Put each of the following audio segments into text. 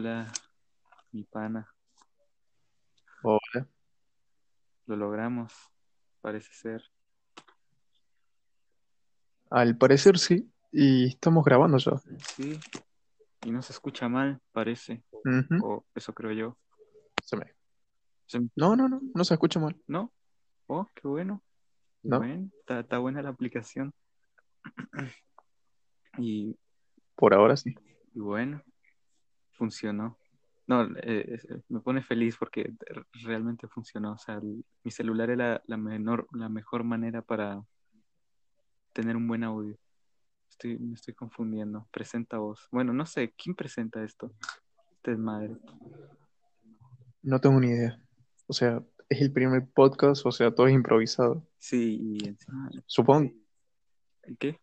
Hola, mi pana. Hola. Lo logramos, parece ser. Al parecer sí, y estamos grabando ya. Sí, y no se escucha mal, parece. O eso creo yo. Se me- Se- No, no, no, no se escucha mal. ¿No? Oh, qué bueno. No. bueno, Está, está buena la aplicación. Y, Por ahora sí. y bueno, funcionó. No, eh, eh, me pone feliz porque realmente funcionó. O sea, el- mi celular es la, menor, la mejor manera para tener un buen audio. Estoy, me estoy confundiendo. Presenta voz. Bueno, no sé, ¿quién presenta esto? Es madre. No tengo ni idea. O sea, es el primer podcast, o sea, todo es improvisado. Sí, y encima. Supongo ¿Qué?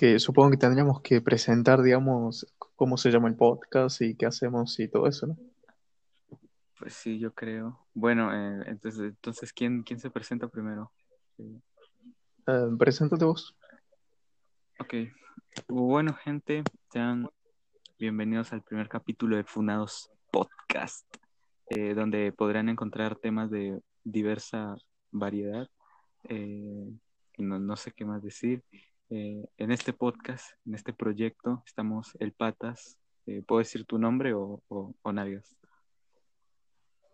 Que, supongo que tendríamos que presentar, digamos, cómo se llama el podcast y qué hacemos y todo eso, ¿no? Pues sí, yo creo. Bueno, eh, entonces, entonces ¿quién, quién se presenta primero? Eh, preséntate vos. Ok. Bueno, gente, sean bienvenidos al primer capítulo de Funados Podcast, eh, donde podrán encontrar temas de diversa variedad. Eh, no, no sé qué más decir. Eh, en este podcast, en este proyecto, estamos el Patas. Eh, ¿Puedo decir tu nombre o, o, o?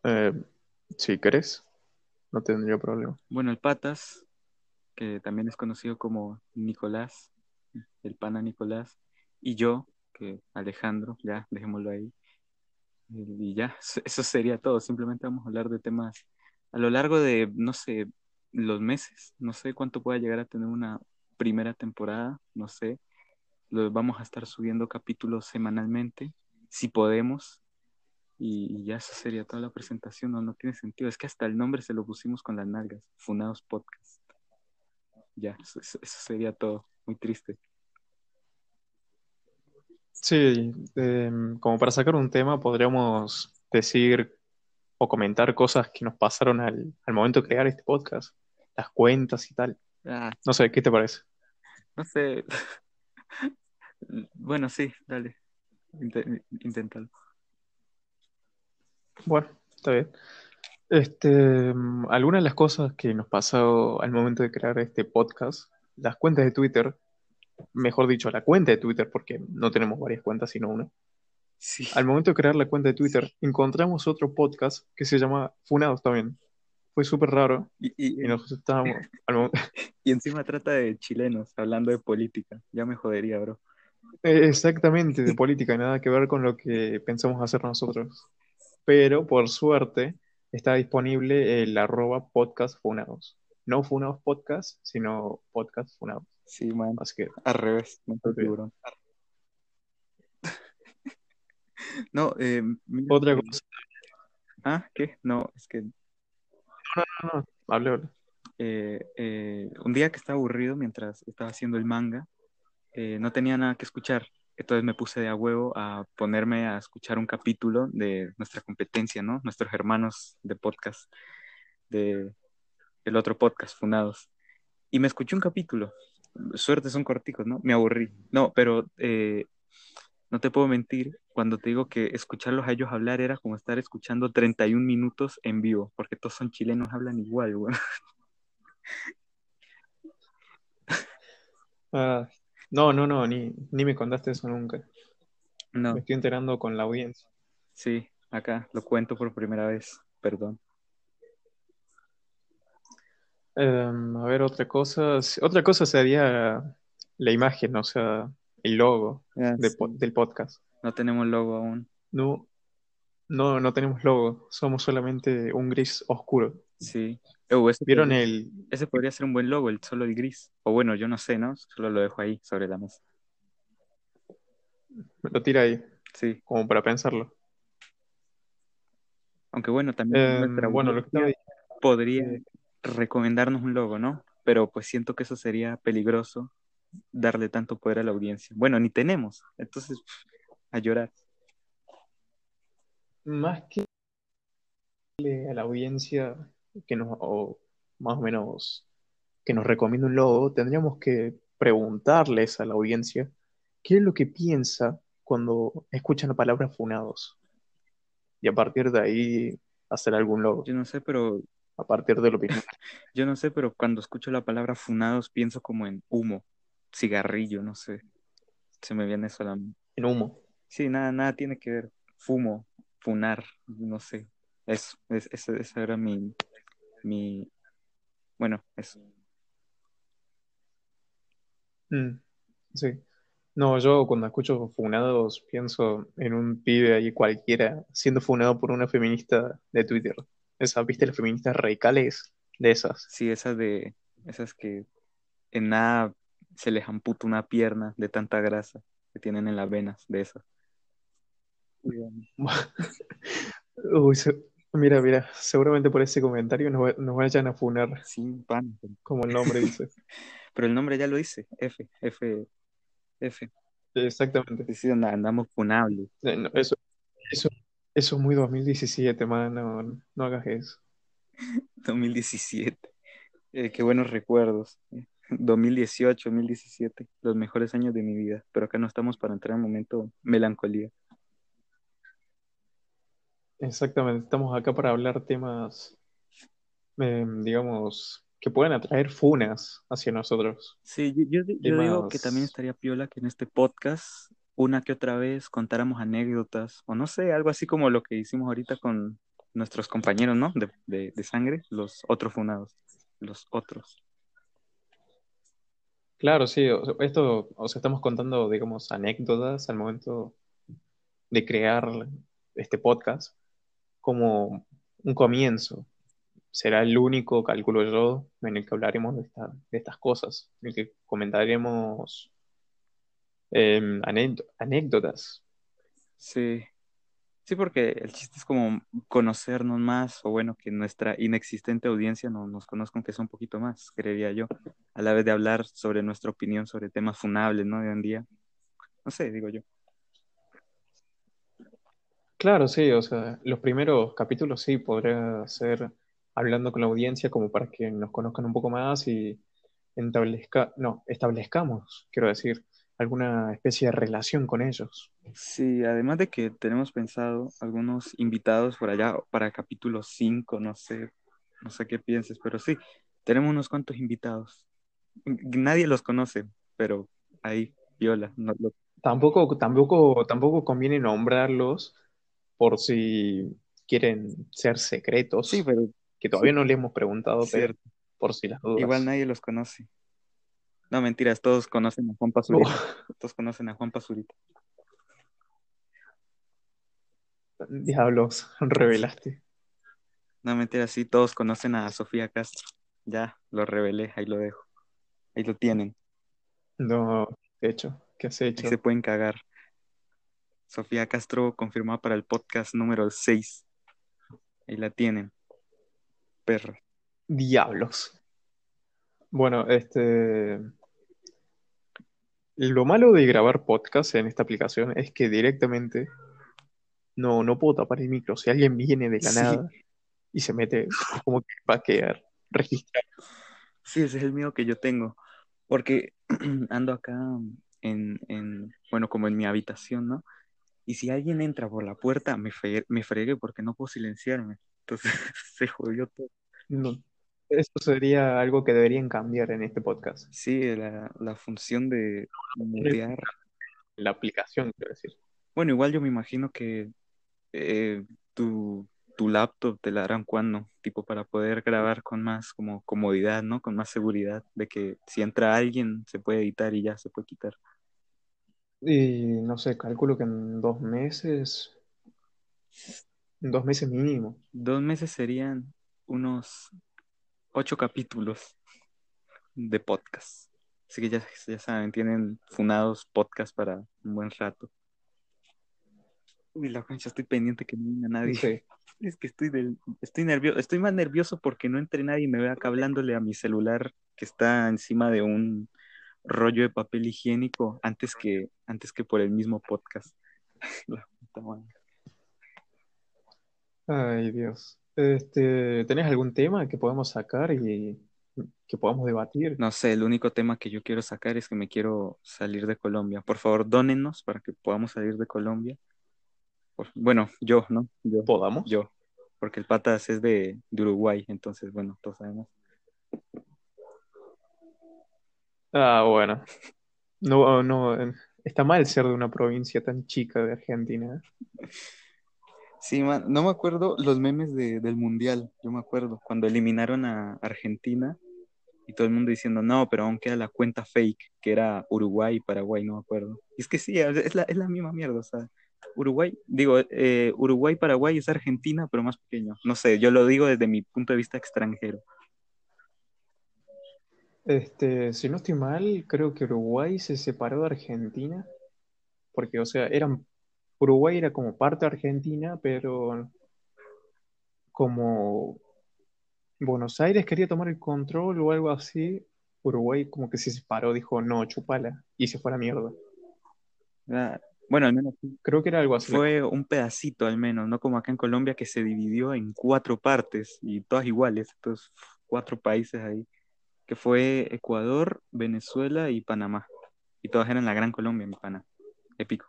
Eh, si querés, no tendría problema. Bueno, el Patas, que también es conocido como Nicolás, el pana Nicolás, y yo, que Alejandro, ya, dejémoslo ahí. Y ya, eso sería todo. Simplemente vamos a hablar de temas a lo largo de, no sé, los meses. No sé cuánto pueda llegar a tener una primera temporada, no sé. Lo, vamos a estar subiendo capítulos semanalmente, si podemos. Y, y ya eso sería toda la presentación. No, no tiene sentido. Es que hasta el nombre se lo pusimos con las nalgas. Funados Podcast. Ya, eso, eso- eso sería todo. Muy triste. Sí, eh, como para sacar un tema, podríamos decir o comentar cosas que nos pasaron al, al momento de crear este podcast, las cuentas y tal. Ah, No sé, ¿qué te parece? No sé. Bueno, sí, dale. Inténtalo. Bueno, está bien. Este, algunas de las cosas que nos pasó al momento de crear este podcast, las cuentas de Twitter, mejor dicho, la cuenta de Twitter, porque no tenemos varias cuentas, sino una. Sí. Al momento de crear la cuenta de Twitter, encontramos otro podcast que se llama Funados también. Fue súper raro Y, y- y nosotros estábamos, y encima trata de chilenos, hablando de política. Ya me jodería, bro. Eh, Exactamente, de política, nada que ver con lo que pensamos hacer nosotros. Pero por suerte está disponible el arroba podcast funados. No funados podcast, sino podcast funados. Sí, man. Así que, Al revés, no tiburón. No, eh, otra cosa, Ah, ¿qué? No, es que no, hable, hable. eh, eh, un día que estaba aburrido mientras estaba haciendo el manga, eh, no tenía nada que escuchar. Entonces me puse de a huevo a ponerme a escuchar un capítulo de nuestra competencia, ¿no? Nuestros hermanos de podcast, de el otro podcast, Funados. Y me escuché un capítulo. Suerte son corticos, ¿no? Me aburrí. No, pero no te puedo mentir cuando te digo que escucharlos a ellos hablar era como estar escuchando 31 minutos en vivo, porque todos son chilenos, hablan igual, güey. Ah, no, no, no, ni, ni me contaste eso nunca. No, Me estoy enterando con la audiencia. sí, acá lo cuento por primera vez, perdón. Em, a ver, otra cosa. Otra cosa sería la imagen, o sea, el logo Ah, de sí. po- del podcast. No tenemos logo aún. No, no, no tenemos logo, somos solamente un gris oscuro. Sí. Uh, ese, ¿Vieron podría, el... ese podría ser un buen logo, el solo el gris. O bueno, yo no sé, ¿no? Solo lo dejo ahí sobre la mesa. Lo tira ahí, Sí. como para pensarlo. Aunque bueno, también Em, nuestra bueno, lo que podría recomendarnos un logo, ¿no? Pero pues siento que eso sería peligroso darle tanto poder a la audiencia. Bueno, ni tenemos. Entonces, pff, a llorar. más que darle a la audiencia que nos, o más o menos, que nos recomienda un logo, tendríamos que preguntarles a la audiencia qué es lo que piensa cuando escuchan la palabra funados. Y a partir de ahí hacer algún logo. Yo no sé, pero A partir de la opinión. yo no sé, pero cuando escucho la palabra funados pienso como en humo, cigarrillo, no sé. Se me viene eso a la. En humo. Sí, nada, nada tiene que ver. Fumo, funar, no sé. Eso, es, ese era mi, mi, bueno, eso. Mm, sí. No, yo cuando escucho funados pienso en un pibe ahí cualquiera siendo funado por una feminista de Twitter. Esas, ¿viste? Las feministas radicales de esas. Sí, esas de, esas que en nada se les amputa una pierna de tanta grasa que tienen en las venas de esas. Uy, se- mira, mira, seguramente por ese comentario nos, va- nos vayan a funar, Sí, pan. como el nombre dice. Pero el nombre ya lo dice, F, F, F. Exactamente. And- andamos funables. Eh, no, Eso, eso, eso es muy 2017, man, no, no hagas eso. 2017. Eh, qué buenos recuerdos. 2018, 2017, los mejores años de mi vida. Pero acá no estamos para entrar en momento melancolía. Exactamente, estamos acá para hablar temas, eh, digamos, que pueden atraer funas hacia nosotros. Sí, yo, yo, di- yo digo que también estaría piola que en este podcast una que otra vez contáramos anécdotas o no sé, algo así como lo que hicimos ahorita con nuestros compañeros, ¿no? De, de, de sangre, los otros funados, los otros. Claro, sí, esto, o estamos contando, digamos, anécdotas al momento de crear este podcast como un comienzo. Será el único, calculo yo, en el que hablaremos de, esta- de estas cosas, en el que comentaremos em, anécdo- anécdotas. Sí, sí, porque el chiste es como conocernos más o bueno, que nuestra inexistente audiencia no, nos conozca aunque sea un poquito más, creería yo, a la vez de hablar sobre nuestra opinión sobre temas funables, ¿no? De hoy en día. No sé, digo yo. Claro, sí, o sea, los primeros capítulos sí podría ser hablando con la audiencia como para que nos conozcan un poco más y establezca, no, establezcamos, quiero decir, alguna especie de relación con ellos. Sí, además de que tenemos pensado algunos invitados por allá para capítulo 5, no sé, no sé qué pienses, pero sí, tenemos unos cuantos invitados. Nadie los conoce, pero ahí, viola, no, lo- Tampoco, tampoco, tampoco conviene nombrarlos por si quieren ser secretos, Sí, pero que todavía no le hemos preguntado, pero por si las dudas. igual nadie los conoce. No, mentiras, todos conocen a Juan Pazurita. Todos conocen a Juan Pazurita. Diablos, revelaste. No, mentiras, sí, todos conocen a Sofía Castro. Ya, lo revelé, ahí lo dejo. Ahí lo tienen. No, ¿qué has hecho? ¿Qué has Ahí hecho? se pueden cagar. Sofía Castro confirmada para el podcast número 6. Ahí la tienen. Perra. Diablos. Bueno, este. Lo malo de grabar podcast en esta aplicación es que directamente no, no puedo tapar el micro. Si alguien viene de la Sí. nada y se mete, como que va a quedar registrado. Sí, ese es el miedo que yo tengo. Porque ando acá en, en, bueno, como en mi habitación, ¿no? Y si alguien entra por la puerta, me, me fregué porque no puedo silenciarme. Entonces se jodió todo. No. Eso sería algo que deberían cambiar en este podcast. Sí, la, la función de mutear. La aplicación, quiero decir. Bueno, igual yo me imagino que eh, tu, tu laptop te la harán cuando, tipo para poder grabar con más como comodidad, ¿no? Con más seguridad de que si entra alguien se puede editar y ya se puede quitar. Y no sé, calculo que en dos meses, en dos meses mínimo. Dos meses serían unos ocho capítulos de podcast. Así que ya, ya saben, tienen funados podcast para un buen rato. Uy, la concha, estoy pendiente que no venga nadie. Sí. Es que estoy del, estoy nervioso, estoy más nervioso porque no entre nadie y me vea acá hablándole a mi celular que está encima de un rollo de papel higiénico antes que, antes que por el mismo podcast. La puta madre. Ay, Dios. Este, ¿tenés algún tema que podamos sacar y que podamos debatir. No sé, el único tema que yo quiero sacar es que me quiero salir de Colombia. Por favor, dónennos para que podamos salir de Colombia. Por- bueno, yo, ¿no? Yo, ¿Podamos? yo, porque el Patas es de, de Uruguay, entonces, bueno, todos sabemos. Ah, bueno. No, no, eh, está mal ser de una provincia tan chica de Argentina. Sí, man, no me acuerdo los memes de- del Mundial, yo me acuerdo, cuando eliminaron a Argentina y todo el mundo diciendo, no, pero aún queda la cuenta fake, que era Uruguay Paraguay, no me acuerdo. Y es que sí, es la, es la misma mierda, o sea, Uruguay, digo, eh, Uruguay, Paraguay es Argentina, pero más pequeño. No sé, yo lo digo desde mi punto de vista extranjero. Este, si no estoy mal, creo que Uruguay se separó de Argentina, porque, o sea, eran, Uruguay era como parte de Argentina, pero como Buenos Aires quería tomar el control o algo así, Uruguay como que se separó, dijo, no, chupala, y se fue a la mierda. Ah, Bueno, al menos Creo que era algo así. fue un pedacito al menos, no como acá en Colombia que se dividió en cuatro partes y todas iguales, entonces cuatro países ahí, que fue Ecuador, Venezuela y Panamá. Y todas eran la Gran Colombia, mi pana. Épico.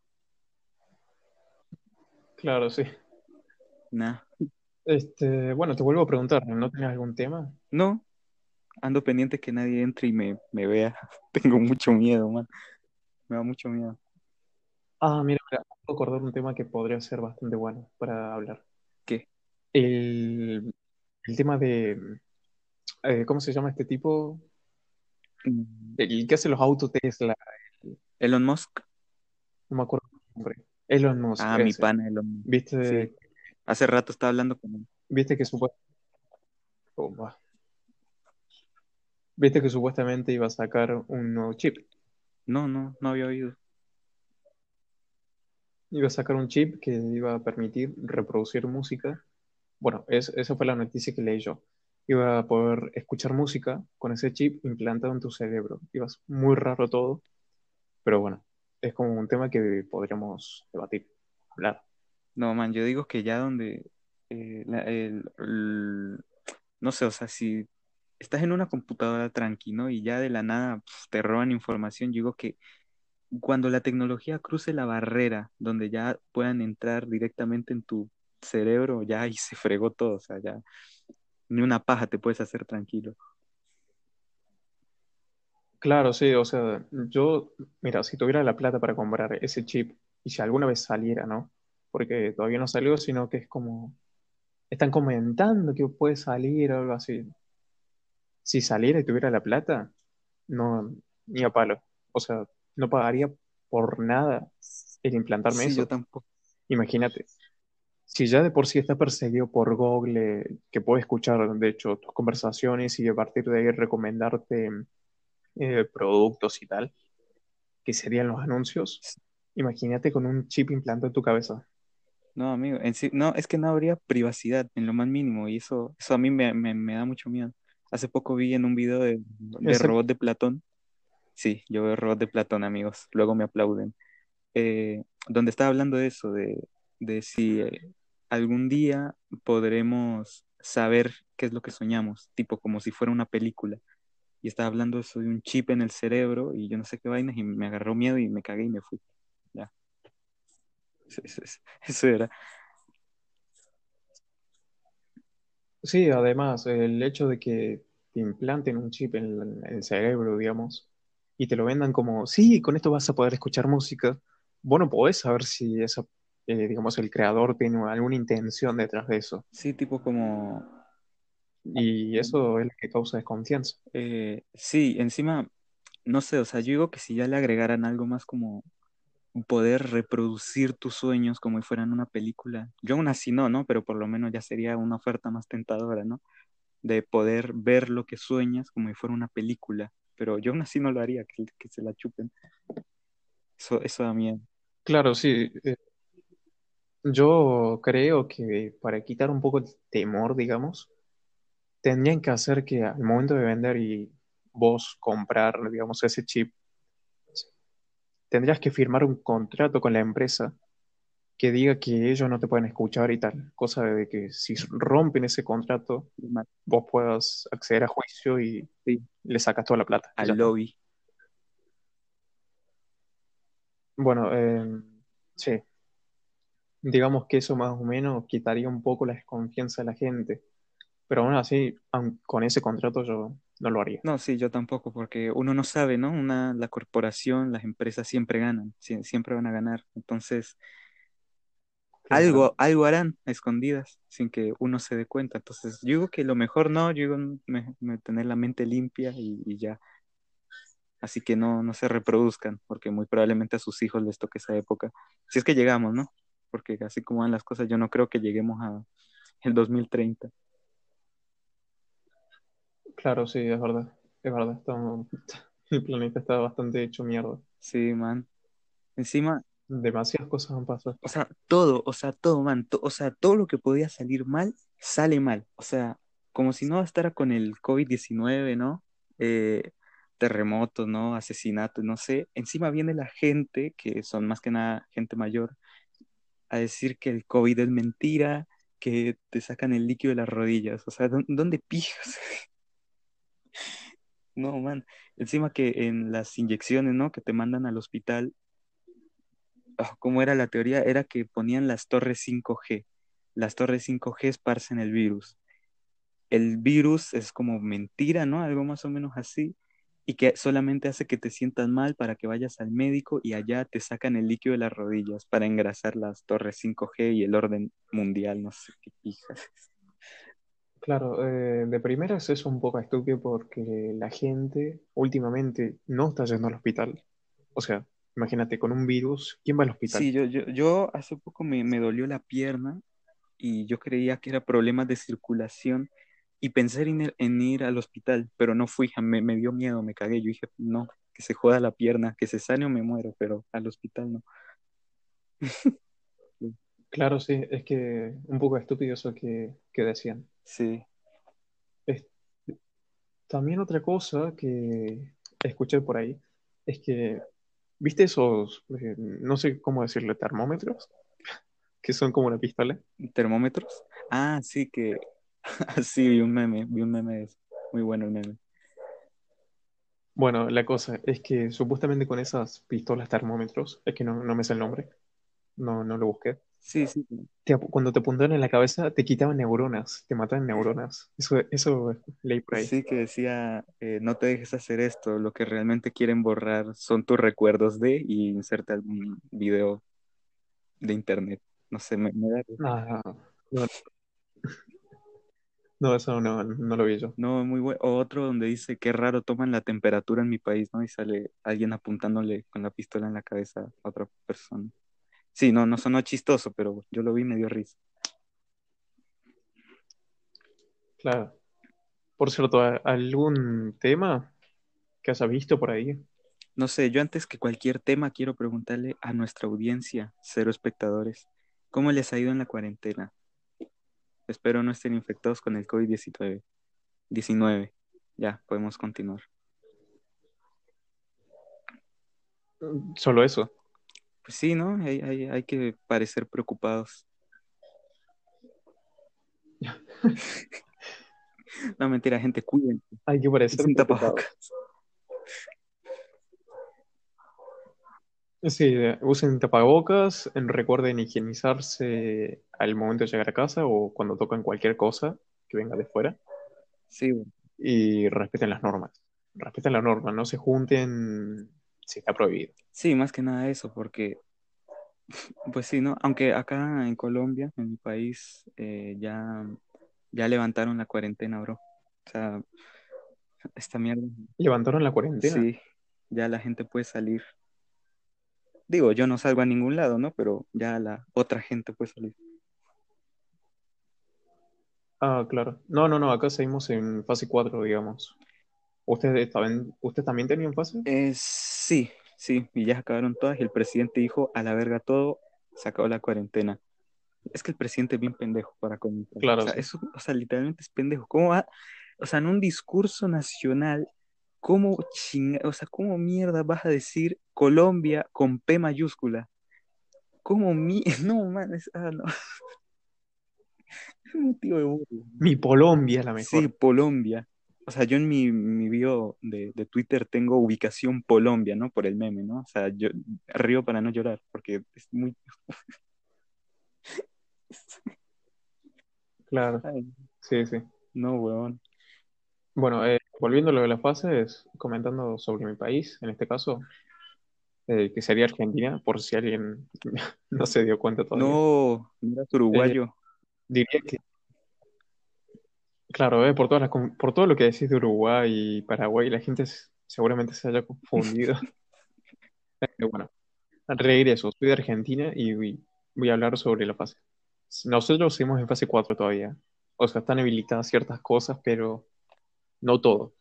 Claro, sí. Nah. Este, bueno, te vuelvo a preguntar, ¿no tienes algún tema? No, ando pendiente que nadie entre y me, me vea. Tengo mucho miedo, man. Me da mucho miedo. Ah, mira, mira, puedo acordar un tema que podría ser bastante bueno para hablar. ¿Qué? El, el tema de, eh, ¿cómo se llama este tipo? Mm, El que hace los autos Tesla, Elon Musk. no me acuerdo el nombre. Elon Musk, Ah, mi pana Elon Musk. ¿Viste, Sí. Hace rato estaba hablando con él. viste que supu- oh, va. Viste que supuestamente iba a sacar un nuevo chip? No, no, no había oído. Iba a sacar un chip que iba a permitir reproducir música. Bueno, es- esa fue la noticia que leí yo. Iba a poder escuchar música con ese chip implantado en tu cerebro. Iba a ser muy raro todo, pero bueno, es como un tema que podríamos debatir, hablar. No, man, yo digo que ya donde, eh, el- no sé, o sea, si estás en una computadora tranqui, ¿no? Y ya de la nada te roban información, yo digo que cuando la tecnología cruce la barrera donde ya puedan entrar directamente en tu cerebro, ya ahí se fregó todo, o sea, ya ni una paja te puedes hacer tranquilo. Claro, sí, o sea, yo, mira, si tuviera la plata para comprar ese chip y si alguna vez saliera, ¿no? Porque todavía no salió, sino que es como, están comentando que puede salir o algo así. Si saliera y tuviera la plata, no, ni a palo. O sea, no pagaría por nada el implantarme Sí, yo eso. tampoco. Imagínate, si ya de por sí está perseguido por Google, que puede escuchar, de hecho, tus conversaciones y a partir de ahí recomendarte eh, productos y tal, que serían los anuncios, imagínate con un chip implantado en tu cabeza. No, amigo, en sí, no, es que no habría privacidad en lo más mínimo y eso, eso a mí me, me, me da mucho miedo. Hace poco vi en un video de, de robot de Platón, sí, yo veo robot de Platón, amigos, luego me aplauden, eh, donde estaba hablando de eso, de, de si eh, algún día podremos saber qué es lo que soñamos, tipo como si fuera una película. Y estaba hablando eso de un chip en el cerebro y yo no sé qué vainas y me agarró miedo y me cagué y me fui. Ya, eso, eso- eso- eso era. Sí, además, el hecho de que te implanten un chip en el, cerebro, digamos, y te lo vendan como, sí, con esto vas a poder escuchar música, vos no podés saber si esa, eh, digamos, el creador tiene alguna intención detrás de eso. Sí, tipo como, Y eso es lo que causa desconfianza. eh, sí, encima, no sé, o sea, yo digo que si ya le agregaran algo más como poder reproducir tus sueños como si fueran una película, yo aún así no, ¿no? Pero por lo menos ya sería una oferta más tentadora, ¿no? De poder ver lo que sueñas como si fuera una película, pero yo aún así no lo haría, que, que se la chupen. Eso, eso da miedo. Claro, sí. eh, Yo creo que para quitar un poco el temor, digamos, tendrían que hacer que al momento de vender y vos comprar, digamos, ese chip, tendrías que firmar un contrato con la empresa que diga que ellos no te pueden escuchar y tal. Cosa de que si rompen ese contrato, vos puedas acceder a juicio y Sí, le sacas toda la plata. Al lobby. Bueno, eh, sí. Digamos que eso más o menos quitaría un poco la desconfianza de la gente. Pero aún así, aun con ese contrato yo no lo haría. No, sí, yo tampoco, porque uno no sabe, ¿no? Una, la corporación, las empresas siempre ganan, sie- siempre van a ganar. Entonces, algo, algo harán a escondidas sin que uno se dé cuenta. Entonces, yo digo que lo mejor no, yo digo me- me- tener la mente limpia y, y ya. Así que no, no se reproduzcan, porque muy probablemente a sus hijos les toque esa época. Si es que llegamos, ¿no? Porque así como van las cosas, yo no creo que lleguemos a el 2030. Claro, sí, es verdad. Es verdad. estamos- El planeta está bastante hecho mierda. Sí, man. Encima, Demasiadas cosas han pasado. o sea, todo, o sea, todo, man, to- o sea, todo lo que podía salir mal, sale mal. O sea, como si no bastara con el COVID-19, ¿no? Eh, terremotos, ¿no? Asesinatos, no sé. Encima viene la gente, que son más que nada gente mayor, a decir que el COVID es mentira, que te sacan el líquido de las rodillas. O sea, ¿dó- ¿dónde pijas? No, man. Encima que en las inyecciones, ¿no? Que te mandan al hospital, ah, ¿cómo era la teoría? Era que ponían las torres 5G. Las torres 5G esparcen el virus. El virus es como mentira, ¿no? Algo más o menos así. Y que solamente hace que te sientas mal para que vayas al médico y allá te sacan el líquido de las rodillas para engrasar las torres 5G y el orden mundial, no sé qué pijas. Claro, eh, de primeras es un poco estúpido porque la gente últimamente no está yendo al hospital. O sea, imagínate, con un virus, ¿quién va al hospital? Sí, yo, yo, yo hace poco me, me dolió la pierna y yo creía que era problemas de circulación y pensé en ir, en ir al hospital, pero no fui, me, me dio miedo, me cagué. Yo dije, no, que se joda la pierna, que se sane o me muero, pero al hospital no. Claro, sí, es que un poco estúpido eso que, que decían. Sí, Es- también otra cosa que escuché por ahí es que, ¿viste esos, eh, no sé cómo decirle, termómetros? Que son como una pistola. termómetros. Ah, sí, que sí, vi un meme, vi un meme de eso. Muy bueno el meme. Bueno, la cosa es que supuestamente con esas pistolas termómetros, es que no, no me sé el nombre, no, no lo busqué. Sí, sí, te cuando te apuntaban en la cabeza, te quitaban neuronas, te mataban neuronas. Eso, eso leí por ahí. sí que decía, eh, no te dejes hacer esto, lo que realmente quieren borrar son tus recuerdos de y inserta algún video de internet. No sé, me, me da risa. Ah, no, no, eso no, no lo vi yo. No, muy bueno. O otro donde dice, qué raro toman la temperatura en mi país, ¿no? Y sale alguien apuntándole con la pistola en la cabeza a otra persona. Sí, no, no sonó chistoso, pero yo lo vi y me dio risa. Claro. Por cierto, ¿a- ¿algún tema que hayas visto por ahí? No sé, yo antes que cualquier tema quiero preguntarle a nuestra audiencia, cero espectadores, ¿cómo les ha ido en la cuarentena? Espero no estén infectados con el COVID-19. 19. Ya, podemos continuar. Solo eso. Pues sí, ¿no? Hay, hay, hay que parecer preocupados. No, mentira, gente, cuídense. Hay que parecer preocupado. tapabocas. Sí, usen tapabocas, en- recuerden higienizarse al momento de llegar a casa o cuando tocan cualquier cosa que venga de fuera Sí, y respeten las normas. Respeten las normas, no se junten si está prohibido. Sí, más que nada eso, porque, pues sí, ¿no? Aunque acá en Colombia, en mi país, eh, ya, ya levantaron la cuarentena, bro. O sea, esta mierda. Levantaron la cuarentena. Sí, ya la gente puede salir. Digo, yo no salgo a ningún lado, ¿no? Pero ya la otra gente puede salir. Ah, claro. No, no, no, acá seguimos en fase 4, digamos. ¿Ustedes también, ¿usted también tenían fase? Eh, sí, sí, y ya acabaron todas y el presidente dijo, a la verga todo, se acabó la cuarentena. Es que el presidente es bien pendejo para comentar. Claro, O sea, sí. eso, o sea, literalmente es pendejo. ¿Cómo va? O sea, en un discurso nacional, ¿cómo chinga, o sea, cómo mierda vas a decir Colombia con P mayúscula? ¿Cómo mi? No, man, es, ah, no. Es motivo de burla. Mi Colombia es la mejor. Sí, Colombia. O sea, yo en mi, mi bio de, de Twitter tengo ubicación Colombia, ¿no? Por el meme, ¿no? O sea, yo río para no llorar, porque es muy... Claro, Ay, sí, sí. no, weón. Bueno, eh, volviendo a lo de las fases, comentando sobre mi país, en este caso, eh, que sería Argentina, por si alguien no se dio cuenta todavía. No, mira, uruguayo. Diría que, claro, eh, por todas las por todo lo que decís de Uruguay y Paraguay, la gente seguramente se haya confundido. Pero bueno, regreso, soy de Argentina y voy, voy a hablar sobre la fase. Nosotros seguimos en fase 4 todavía. O sea, están habilitadas ciertas cosas, pero no todo.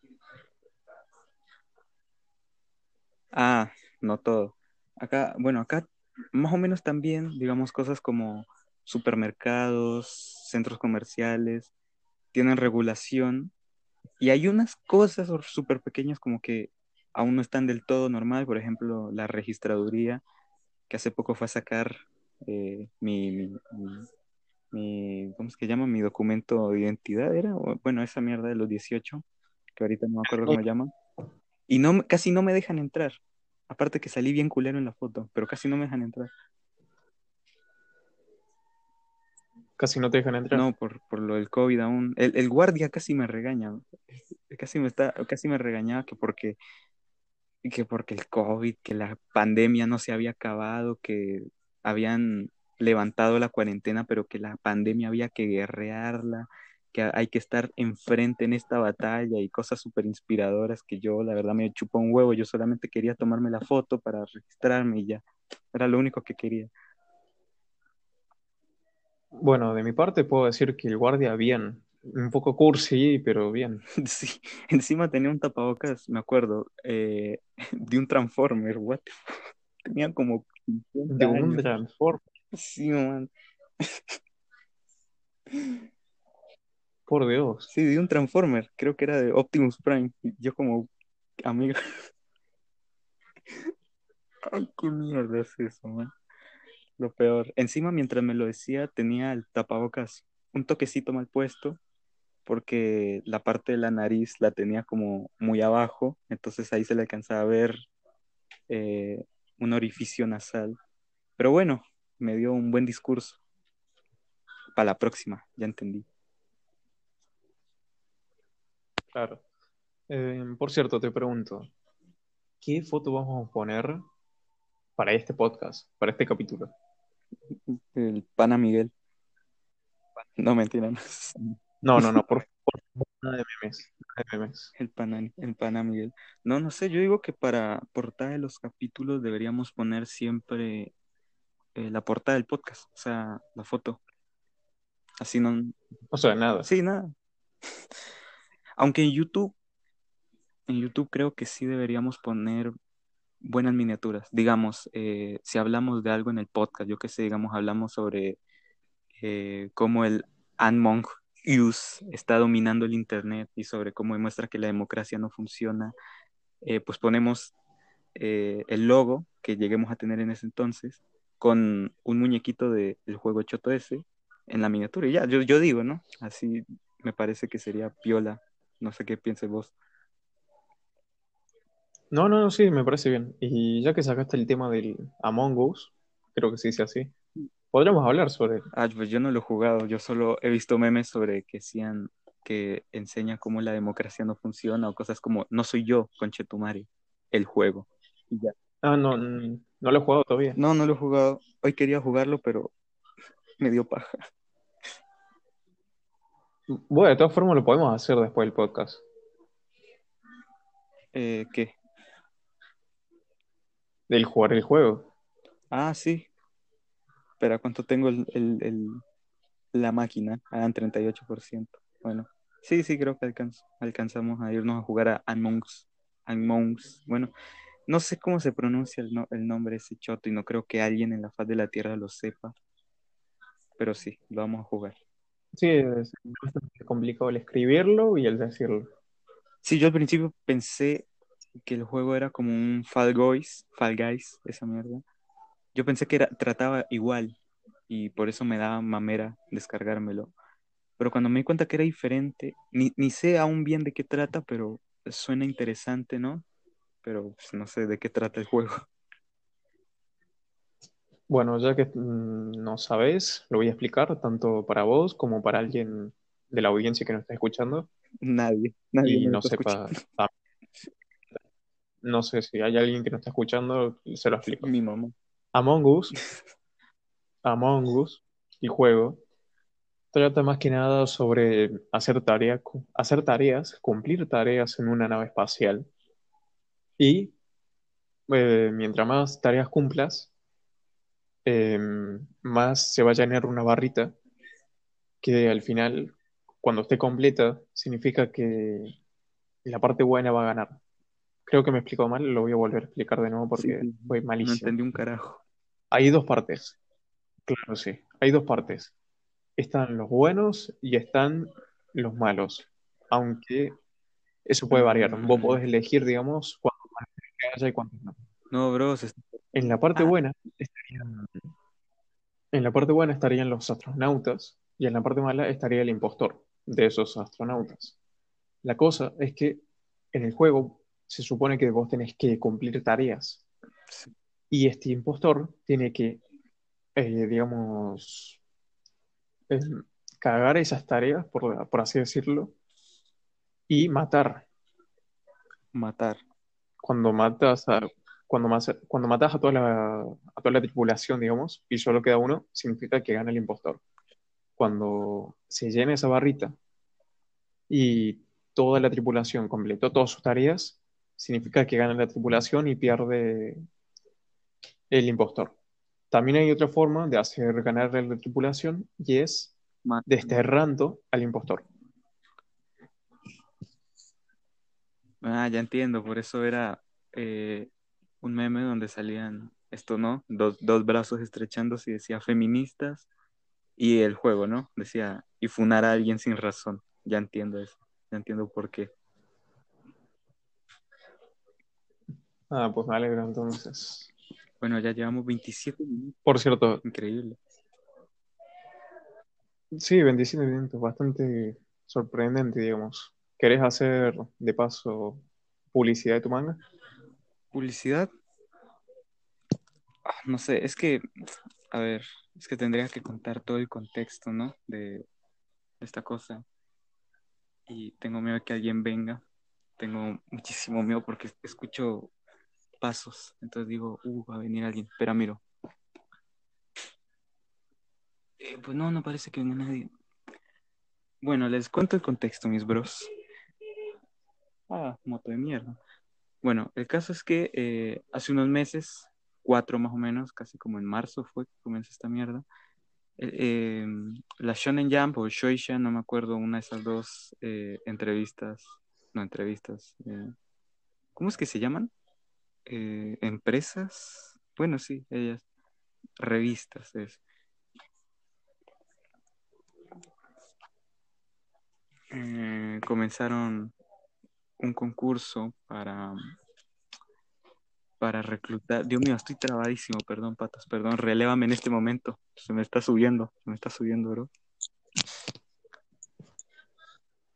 Ah, no todo. Acá, bueno, acá más o menos también, digamos, cosas como supermercados, centros comerciales, tienen regulación y hay unas cosas súper pequeñas como que aún no están del todo normal, por ejemplo, la registraduría, que hace poco fue a sacar eh, mi, mi, mi- ¿cómo es que llama? Mi documento de identidad, ¿era? Bueno, esa mierda de los 18, que ahorita no me acuerdo cómo llaman. Y no, casi no me dejan entrar. Aparte que salí bien culero en la foto, pero casi no me dejan entrar. Casi no te dejan entrar. No, por, por lo del COVID aún. El, el guardia casi me regaña. Casi me está, casi me regañaba que porque, que porque el COVID, que la pandemia no se había acabado, que habían levantado la cuarentena, pero que la pandemia había que guerrearla, que hay que estar enfrente en esta batalla y cosas súper inspiradoras que yo, la verdad, me chupó un huevo. Yo solamente quería tomarme la foto para registrarme y ya. Era lo único que quería. Bueno, de mi parte puedo decir que el guardia bien. Un poco cursi, pero bien. Sí, encima tenía un tapabocas, me acuerdo, eh, de un Transformer, what the fuck. Tenía como 50 De un años. Transform, Sí, man. por Dios. Sí, de un Transformer, creo que era de Optimus Prime. Yo como, amigo. Ay, qué mierda es eso, man. Lo peor. Encima, mientras me lo decía, tenía el tapabocas un toquecito mal puesto, porque la parte de la nariz la tenía como muy abajo, entonces ahí se le alcanzaba a ver eh, un orificio nasal. Pero bueno, me dio un buen discurso. Para la próxima, ya entendí. Claro. Eh, por cierto, te pregunto, ¿qué foto vamos a poner para este podcast, para este capítulo? El pana Miguel. No, mentira, no. No, no, no, por favor, nada de memes, nada de memes. El pana, el pana Miguel. No, no sé, yo digo que para portada de los capítulos deberíamos poner siempre eh, la portada del podcast, o sea, la foto. Así no. O sea, nada. Sí, nada. Aunque en YouTube, en YouTube creo que sí deberíamos poner buenas miniaturas. Digamos, eh, si hablamos de algo en el podcast, yo qué sé, digamos, hablamos sobre eh, cómo el Among Us está dominando el Internet y sobre cómo demuestra que la democracia no funciona, eh, pues ponemos eh, el logo que lleguemos a tener en ese entonces con un muñequito del juego Choto S en la miniatura. Y ya, yo, yo digo, ¿no? Así me parece que sería piola. No sé qué pienses vos. No, no, no, sí, me parece bien. Y ya que sacaste el tema del Among Us, creo que se dice así, podríamos hablar sobre él. Ah, pues yo no lo he jugado, yo solo he visto memes sobre que decían que enseña cómo la democracia no funciona o cosas como no soy yo, conchetumare, el juego. Y ya. Ah, no, no lo he jugado todavía. No, no lo he jugado. Hoy quería jugarlo, pero me dio paja. Bueno, de todas formas lo podemos hacer después del podcast. Eh, ¿qué? Del jugar el juego. Ah, sí. Pero ¿a cuánto tengo el, el- el- la máquina? Ah, en 38%. Bueno, sí, sí, creo que alcanzo. alcanzamos a irnos a jugar a Among Us. Among Us. Bueno, no sé cómo se pronuncia el, no- el nombre de ese choto y no creo que alguien en la faz de la Tierra lo sepa. Pero sí, lo vamos a jugar. Sí, es bastante complicado el escribirlo y el decirlo. Sí, yo al principio pensé que el juego era como un Fall Guys, Fall Guys, esa mierda. yo pensé que era, trataba igual y por eso me daba mamera descargármelo. Pero cuando me di cuenta que era diferente, ni, ni sé aún bien de qué trata, pero suena interesante, ¿no? Pero pues, no sé de qué trata el juego. Bueno, ya que mm, no sabes, lo voy a explicar tanto para vos como para alguien de la audiencia que nos está escuchando Nadie, nadie y no sepa. ah, no sé si hay alguien que nos está escuchando, se lo explico. Mi mamá. Among Us, Among Us, el juego, trata más que nada sobre hacer tarea, hacer tareas, cumplir tareas en una nave espacial. Y eh, mientras más tareas cumplas, eh, más se va a llenar una barrita que al final, cuando esté completa, significa que la parte buena va a ganar. Creo que me explico mal, lo voy a volver a explicar de nuevo porque sí, fue no malísimo. entendí un carajo. Hay dos partes, claro, sí. Hay dos partes. Están los buenos y están los malos. Aunque eso puede variar. Vos podés elegir, digamos, cuántos malos que haya y cuántos no. no, bro, se- En la parte ah, buena estarían, en la parte buena estarían los astronautas y en la parte mala estaría el impostor de esos astronautas. La cosa es que en el juego se supone que vos tenés que cumplir tareas sí, y este impostor tiene que, eh, digamos, eh, cagar esas tareas, por, por así decirlo, y matar. matar. Cuando matas a, cuando, mas- cuando matas a toda la, a toda la tripulación, digamos, y solo queda uno, significa que gana el impostor. Cuando se llena esa barrita y toda la tripulación completó todas sus tareas, significa que gana la tripulación y pierde el impostor. También hay otra forma de hacer ganar a la tripulación y es desterrando al impostor. Ah, ya entiendo, por eso era eh, un meme donde salían esto, ¿no? Dos, dos brazos estrechándose y decía feministas y el juego, ¿no? Decía y funar a alguien sin razón. Ya entiendo eso, ya entiendo por qué. Ah, pues me alegro entonces. Bueno, ya llevamos 27 minutos, Por cierto, increíble. sí, 27 minutos, bastante sorprendente, digamos. ¿Querés hacer de paso publicidad de tu manga? Publicidad, ah, no sé, es que, a ver, es que tendría que contar todo el contexto, ¿no? De esta cosa. Y tengo miedo de que alguien venga. Tengo muchísimo miedo porque escucho pasos. Entonces digo, uh, va a venir alguien. Espera, miro. Eh, pues no, no parece que venga nadie. Bueno, les cuento el contexto, mis bros. Ah, moto de mierda. Bueno, el caso es que eh, hace unos meses, cuatro más o menos, casi como en marzo fue que comenzó esta mierda. eh, eh, la Shonen Jump o Shoisha, no me acuerdo, una de esas dos entrevistas, no entrevistas, ¿cómo es que se llaman? Eh, empresas, bueno, sí, ellas, revistas, es. Eh, comenzaron un concurso para, para reclutar. Dios mío, estoy trabadísimo, perdón, patas, perdón, relévame en este momento. Se me está subiendo, se me está subiendo, bro.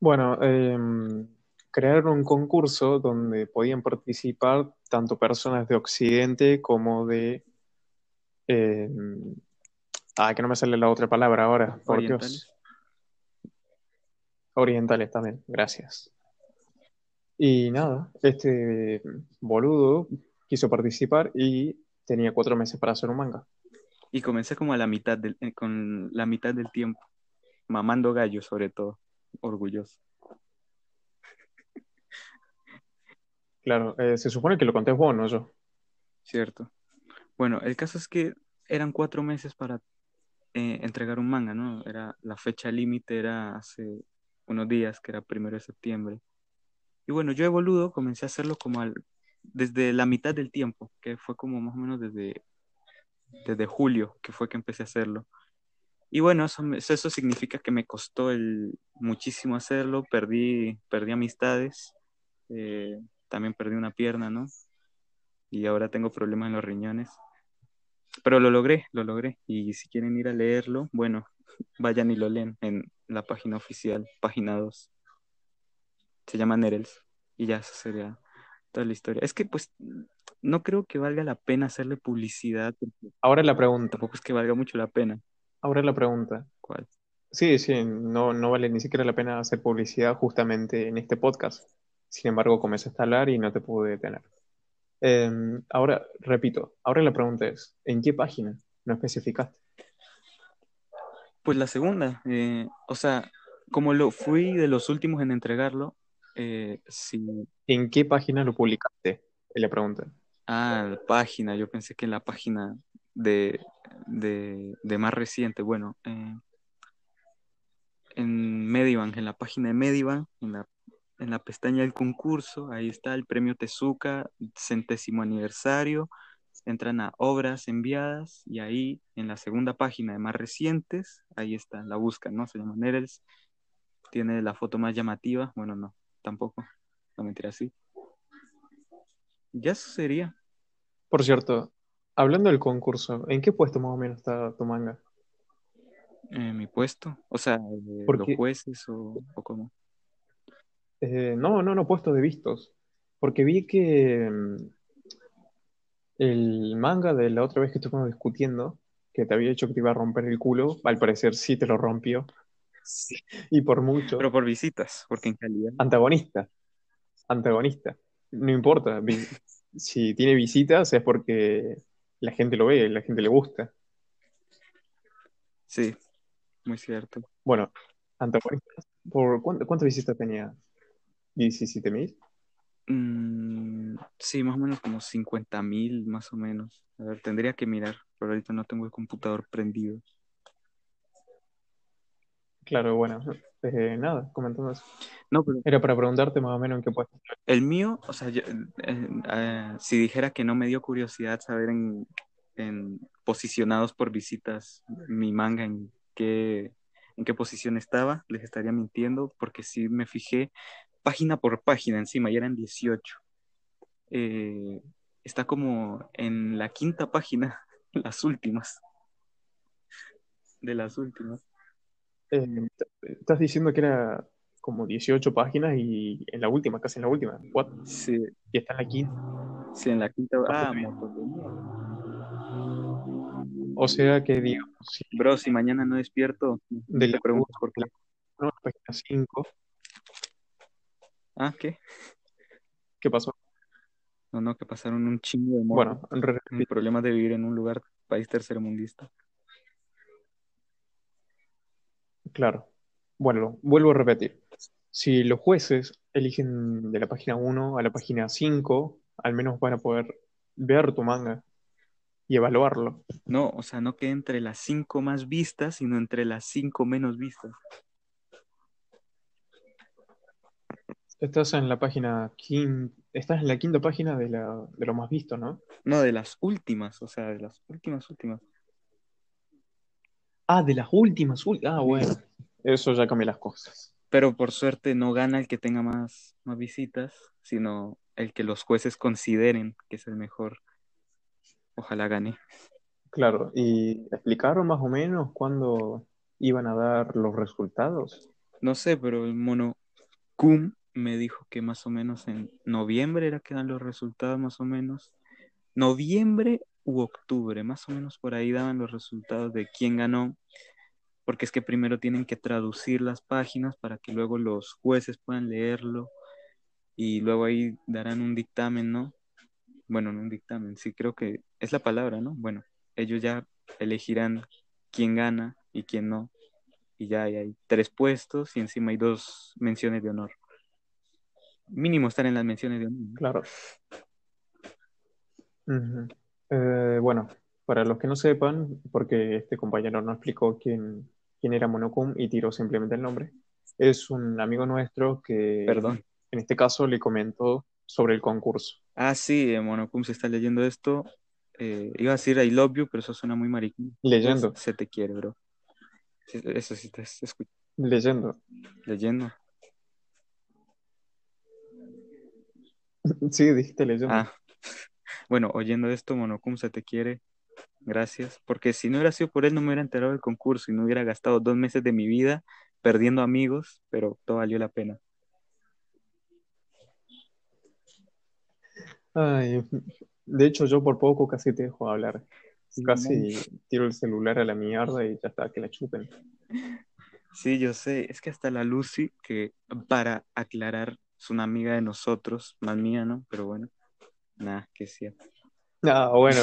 Bueno, em, crearon un concurso donde podían participar tanto personas de Occidente como de... ah, que no me sale la otra palabra ahora, por Orientales. Dios. Orientales también, gracias. Y nada, este boludo quiso participar y tenía cuatro meses para hacer un manga. Y comencé como a la mitad del, eh, con la mitad del tiempo, mamando gallo sobre todo, orgulloso. Claro, eh, se supone que lo conté vos, no yo. Cierto. Bueno, el caso es que eran cuatro meses para eh, entregar un manga, ¿no? Era, la fecha límite era hace unos días, que era primero de septiembre. Y bueno, yo de boludo comencé a hacerlo como al, desde la mitad del tiempo, que fue como más o menos desde, desde julio, que fue que empecé a hacerlo. Y bueno, eso, eso significa que me costó el, muchísimo hacerlo, perdí, perdí amistades, eh, también perdí una pierna, ¿no? Y ahora tengo problemas en los riñones. pero lo logré, lo logré. Y si quieren ir a leerlo, bueno, vayan y lo leen en la página oficial, página 2. Se llama Nerels. Y ya, esa sería toda la historia. Es que, pues, no creo que valga la pena hacerle publicidad. Ahora la pregunta, Tampoco es que valga mucho la pena. ahora la pregunta. ¿Cuál? Sí, sí, no, no vale ni siquiera la pena hacer publicidad justamente en este podcast. Sin embargo, comenzaste a hablar y no te pude detener. Eh, ahora, repito, ahora la pregunta es, ¿en qué página? No especificaste. Pues la segunda, eh, o sea, como lo fui de los últimos en entregarlo, eh, sí. ¿En qué página lo publicaste? Es la pregunta. Ah, la página, yo pensé que en la página de, de, de más reciente, bueno, eh, en Medibank, en la página de Medibank, en la, en la pestaña del concurso, ahí está el premio Tezuka, centésimo aniversario, entran a obras enviadas y ahí en la segunda página de más recientes, ahí está, la buscan, ¿no? Se llama Nerels, tiene la foto más llamativa, bueno, no, tampoco, no mentira, sí. Ya eso sería. Por cierto, hablando del concurso, ¿en qué puesto más o menos está tu manga? Eh, mi puesto, o sea, ¿Por los jueces o, o cómo. Eh, no, no, no, puesto de vistos. Porque vi que mm, el manga de la otra vez que estuvimos discutiendo, que te había dicho que te iba a romper el culo, al parecer sí te lo rompió. Sí. Y por mucho. Pero por visitas, porque en calidad. Antagonista. Antagonista. No importa. Si tiene visitas es porque la gente lo ve, la gente le gusta. Sí, muy cierto. Bueno, antagonista. ¿Por cuánto- cuántas visitas tenía? ¿17.000? Mm, sí, más o menos como 50 mil, más o menos. A ver, tendría que mirar, pero ahorita no tengo el computador prendido. Claro, bueno. eh, nada, comentando eso. No, pero Era para preguntarte más o menos en qué puesto. el mío, o sea, yo, eh, eh, si dijera que no me dio curiosidad saber en, en posicionados por visitas mi manga en qué, en qué posición estaba, les estaría mintiendo, porque sí me fijé página por página encima, y eran 18. Eh, está como en la quinta página, las últimas, de las últimas. Eh, estás diciendo que era como 18 páginas y en la última, casi en la última. What? Sí, Y está en la quinta. sí, en la quinta. Ah. O sea que, digamos, si Bro, si mañana no despierto, de te la preguntas por qué. 1 a la página 5, Ah, ¿qué? ¿qué pasó? No, no, que pasaron un chingo de motos. Bueno, El problema de vivir en un lugar, país tercermundista. claro. Bueno, vuelvo a repetir. Si los jueces eligen de la página 1 a la página 5, al menos van a poder ver tu manga y evaluarlo. No, o sea, no que entre las cinco más vistas, sino entre las cinco menos vistas. Estás en la página quin- estás en la quinta página de, la, de lo más visto, ¿no? No, de las últimas, o sea, de las últimas, últimas. Ah, de las últimas, ul- ah, bueno. Eso ya cambia las cosas. Pero por suerte no gana el que tenga más, más visitas, sino el que los jueces consideren que es el mejor. Ojalá gane. Claro, ¿y explicaron más o menos cuándo iban a dar los resultados? No sé, pero el mono Cum me dijo que más o menos en noviembre era que dan los resultados, más o menos. Noviembre u octubre, más o menos por ahí daban los resultados de quién ganó, porque es que primero tienen que traducir las páginas para que luego los jueces puedan leerlo y luego ahí darán un dictamen, ¿no? Bueno, no un dictamen, sí creo que es la palabra, ¿no? Bueno, ellos ya elegirán quién gana y quién no. Y ya hay tres puestos y encima hay dos menciones de honor. Mínimo estar en las menciones de. ¿no? Claro. Ujú. Eh, bueno, para los que no sepan, porque este compañero no explicó quién, quién era Monocum y tiró simplemente el nombre, es un amigo nuestro que Perdón. en este caso le comentó sobre el concurso. Ah, sí, eh, Monocum se está leyendo esto. Eh, iba a decir I love you, pero eso suena muy maricón. Leyendo, Se te quiere, bro. Eso sí estás escu- leyendo. leyendo. Sí, dijiste leyendo. Ah, bueno, oyendo esto, Monocum se te quiere. gracias, porque si no hubiera sido por él no me hubiera enterado del concurso y no hubiera gastado dos meses de mi vida perdiendo amigos, pero todo valió la pena. Ay, de hecho, yo por poco casi te dejo hablar. Sí, Casi tiro el celular a la mierda y ya está, que la chupen. Sí, yo sé, es que hasta la Lucy, que para aclarar, es una amiga de nosotros, más mía, ¿no? Pero bueno, nada, que sí. Ah, bueno,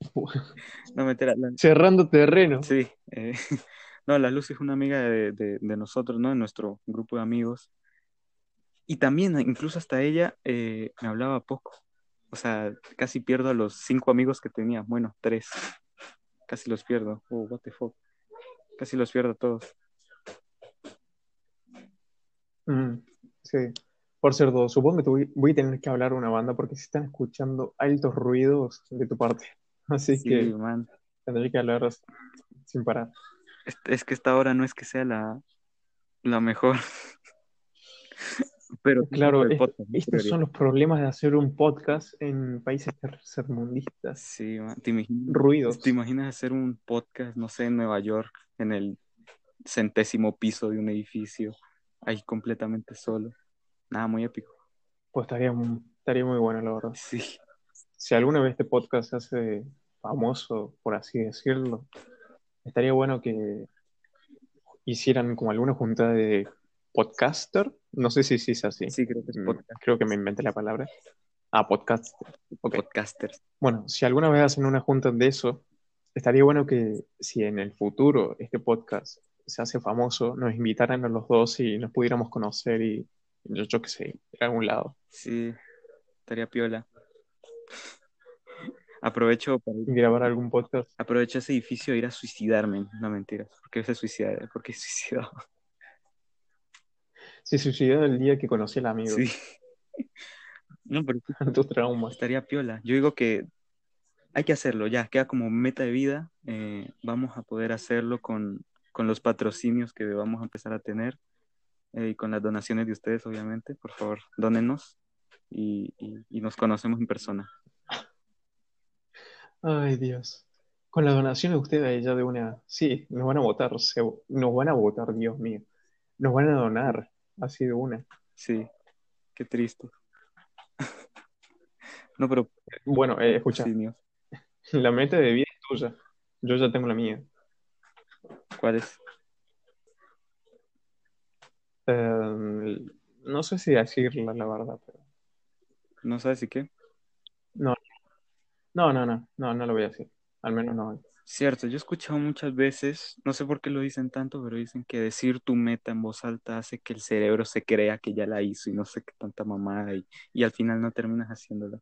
No me entera. cerrando terreno. Sí, eh, no, la Lucy es una amiga de, de- de nosotros, ¿no? De nuestro grupo de amigos. Y también, incluso hasta ella, eh, me hablaba poco. O sea, casi pierdo a los cinco amigos que tenía. Bueno, tres. Casi los pierdo. Oh, what the fuck. Casi los pierdo a todos. Mm, sí. Por cierto, supongo que voy, voy a tener que hablar a una banda porque se están escuchando altos ruidos de tu parte. Así Sí, que man. tendré que hablar sin parar. Es, es que esta hora no es que sea la, la mejor. Pero Claro, estos son los problemas de hacer un podcast en países tercermundistas. Sí, man. ¿Te imaginas, Ruidos. ¿te imaginas hacer un podcast, no sé, en Nueva York, en el centésimo piso de un edificio, ahí completamente solo? Nada, muy épico. Pues estaría, estaría muy bueno, la verdad. Sí, Si alguna vez este podcast se hace famoso, por así decirlo, estaría bueno que hicieran como alguna junta de podcaster. No sé si sí es así. sí, creo que es Mm, podcast. Creo que me inventé la palabra. Ah, podcast. Ok. Podcasters. Bueno, si alguna vez hacen una junta de eso, estaría bueno que si en el futuro este podcast se hace famoso, nos invitaran a los dos y nos pudiéramos conocer y yo, yo qué sé, ir a algún lado. Sí, estaría piola. Aprovecho para ir- grabar algún podcast. aprovecho ese edificio a ir a suicidarme. No mentiras. ¿Por qué se suicida? ¿Por qué suicidó? Se suicidó el día que conocí al amigo. Sí. No, pero Tus traumas. estaría piola. Yo digo que hay que hacerlo ya, queda como meta de vida. eh, vamos a poder hacerlo con, con los patrocinios que vamos a empezar a tener eh, y con las donaciones de ustedes, obviamente. Por favor, dónenos y, y- y nos conocemos en persona. Ay, Dios. Con la donación de ustedes ya de una... Sí, nos van a votar. se- Nos van a votar, Dios mío. Nos van a donar. Así de una. Sí, qué triste. No, pero Bueno, eh, escucha. La meta de vida es tuya. Yo ya tengo la mía. ¿Cuál es? Eh, no sé si decirla, la verdad, pero... ¿No sabes si qué? No, no, no, no, no, no lo voy a decir. Al menos no. Cierto, yo he escuchado muchas veces, no sé por qué lo dicen tanto, pero dicen que decir tu meta en voz alta hace que el cerebro se crea que ya la hizo y no sé qué tanta mamada y, y al final no terminas haciéndolo.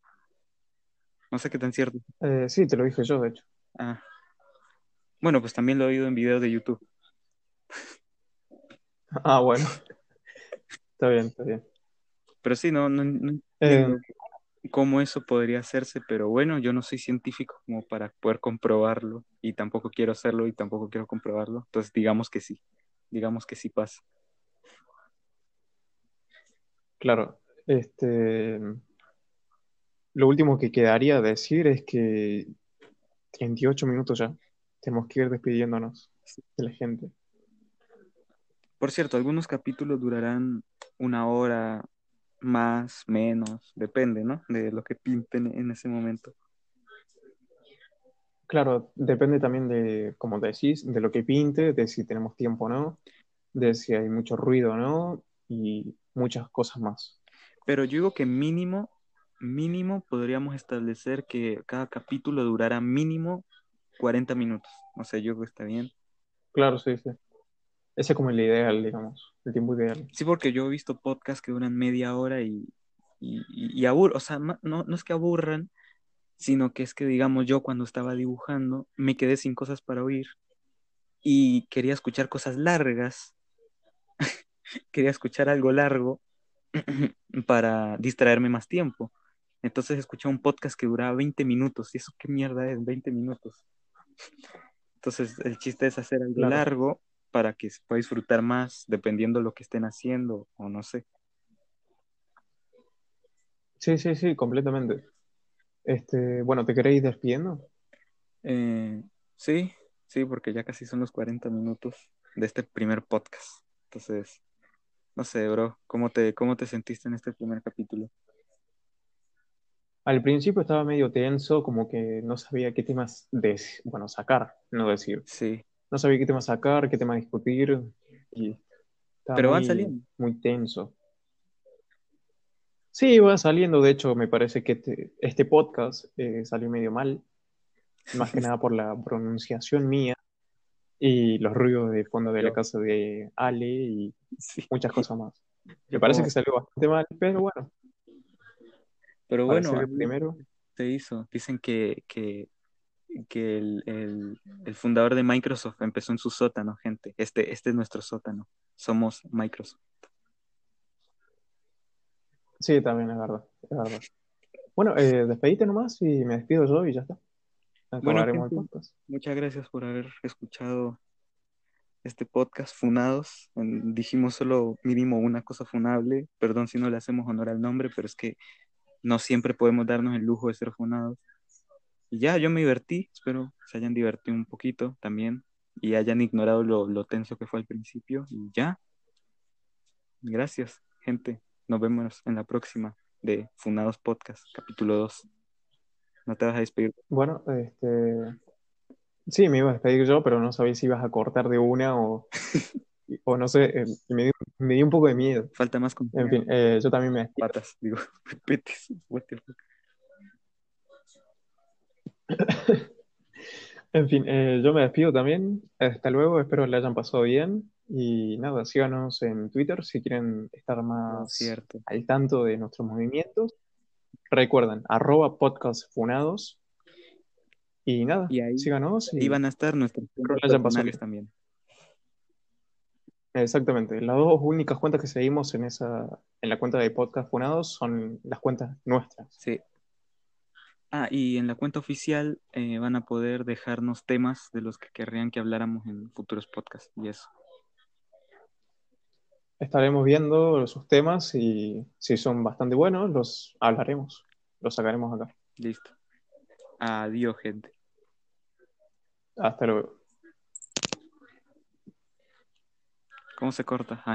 No sé qué tan cierto. Eh, sí, te lo dije yo, de hecho. Ah. Bueno, pues también lo he oído en videos de YouTube. Ah, bueno. Está bien, está bien. Pero sí, no, no, no Eh, entiendo cómo eso podría hacerse, pero bueno, yo no soy científico como para poder comprobarlo y tampoco quiero hacerlo y tampoco quiero comprobarlo. Entonces digamos que sí, digamos que sí pasa. claro. Este... Lo último que quedaría decir es que 38 minutos ya. Tenemos que ir despidiéndonos de la gente. Por cierto, algunos capítulos durarán una hora más, menos, depende, ¿no? De lo que pinten en ese momento. Claro, depende también de, como decís, de lo que pinte, de si tenemos tiempo o no, de si hay mucho ruido o no, y muchas cosas más. Pero yo digo que mínimo, mínimo podríamos establecer que cada capítulo durara mínimo 40 minutos. O sea, yo creo que está bien. Claro, sí, sí. Ese es como el ideal, digamos, el tiempo ideal. Sí, porque yo he visto podcasts que duran media hora y, y, y, y abur- o sea, no, no es que aburran, sino que es que, digamos, yo cuando estaba dibujando me quedé sin cosas para oír y quería escuchar cosas largas, quería escuchar algo largo para distraerme más tiempo. Entonces escuché un podcast que duraba 20 minutos. ¿Y eso qué mierda es? 20 minutos. Entonces el chiste es hacer algo Claro. largo para que se pueda disfrutar más dependiendo lo que estén haciendo o no sé. Sí, sí, sí, completamente. Este, bueno, ¿te queréis despidiendo? Eh, sí, sí, porque ya casi son los 40 minutos de este primer podcast. Entonces, no sé, bro, ¿cómo te, cómo te sentiste en este primer capítulo? Al principio estaba medio tenso, como que no sabía qué temas de, bueno, sacar, no decir. Sí, No sabía qué tema sacar, qué tema discutir, y pero van muy, saliendo. muy tenso. Sí, va saliendo, de hecho, me parece que este, este podcast eh, salió medio mal, más que nada por la pronunciación mía y los ruidos de fondo de la casa de Ale y Sí. muchas cosas más. Me parece que salió bastante mal, pero bueno, Pero bueno, primero, se hizo. Dicen que, que, que el, el- el fundador de Microsoft empezó en su sótano, gente. Este, este es nuestro sótano. Somos Microsoft. sí, también es verdad, es verdad. Bueno, eh, despedite nomás y me despido yo y ya está. Bueno, gente. Muchas gracias por haber escuchado este podcast Funados. Dijimos solo mínimo una cosa funable. Perdón si no le hacemos honor al nombre, pero es que no siempre podemos darnos el lujo de ser funados. Y ya, yo me divertí. Espero se hayan divertido un poquito también y hayan ignorado lo, lo tenso que fue al principio. Y ya. Gracias, gente. Nos vemos en la próxima de Funados Podcast, capítulo 2. No te vas a despedir. Bueno, este, sí, me iba a despedir yo, pero no sabía si ibas a cortar de una o, o no sé, eh, me dio, me dio un poco de miedo. Falta más con En fin, eh, yo también me patas, digo. What the fuck. En fin, eh, yo me despido también. Hasta luego, espero le hayan pasado bien. Y nada, síganos en Twitter si quieren estar más cierto. al tanto de nuestros movimientos. Recuerden, arroba podcastfunados. Y nada, Y ahí- síganos. Y Y, van a estar nuestros personales también. exactamente, las dos únicas cuentas que seguimos en esa, en la cuenta de podcastfunados son las cuentas nuestras. Sí. Ah, y en la cuenta oficial eh, van a poder dejarnos temas de los que querrían que habláramos en futuros podcasts y eso. Estaremos viendo sus temas y si son bastante buenos, los hablaremos, los sacaremos acá. Listo. Adiós, gente. Hasta luego. ¿Cómo se corta? Ah,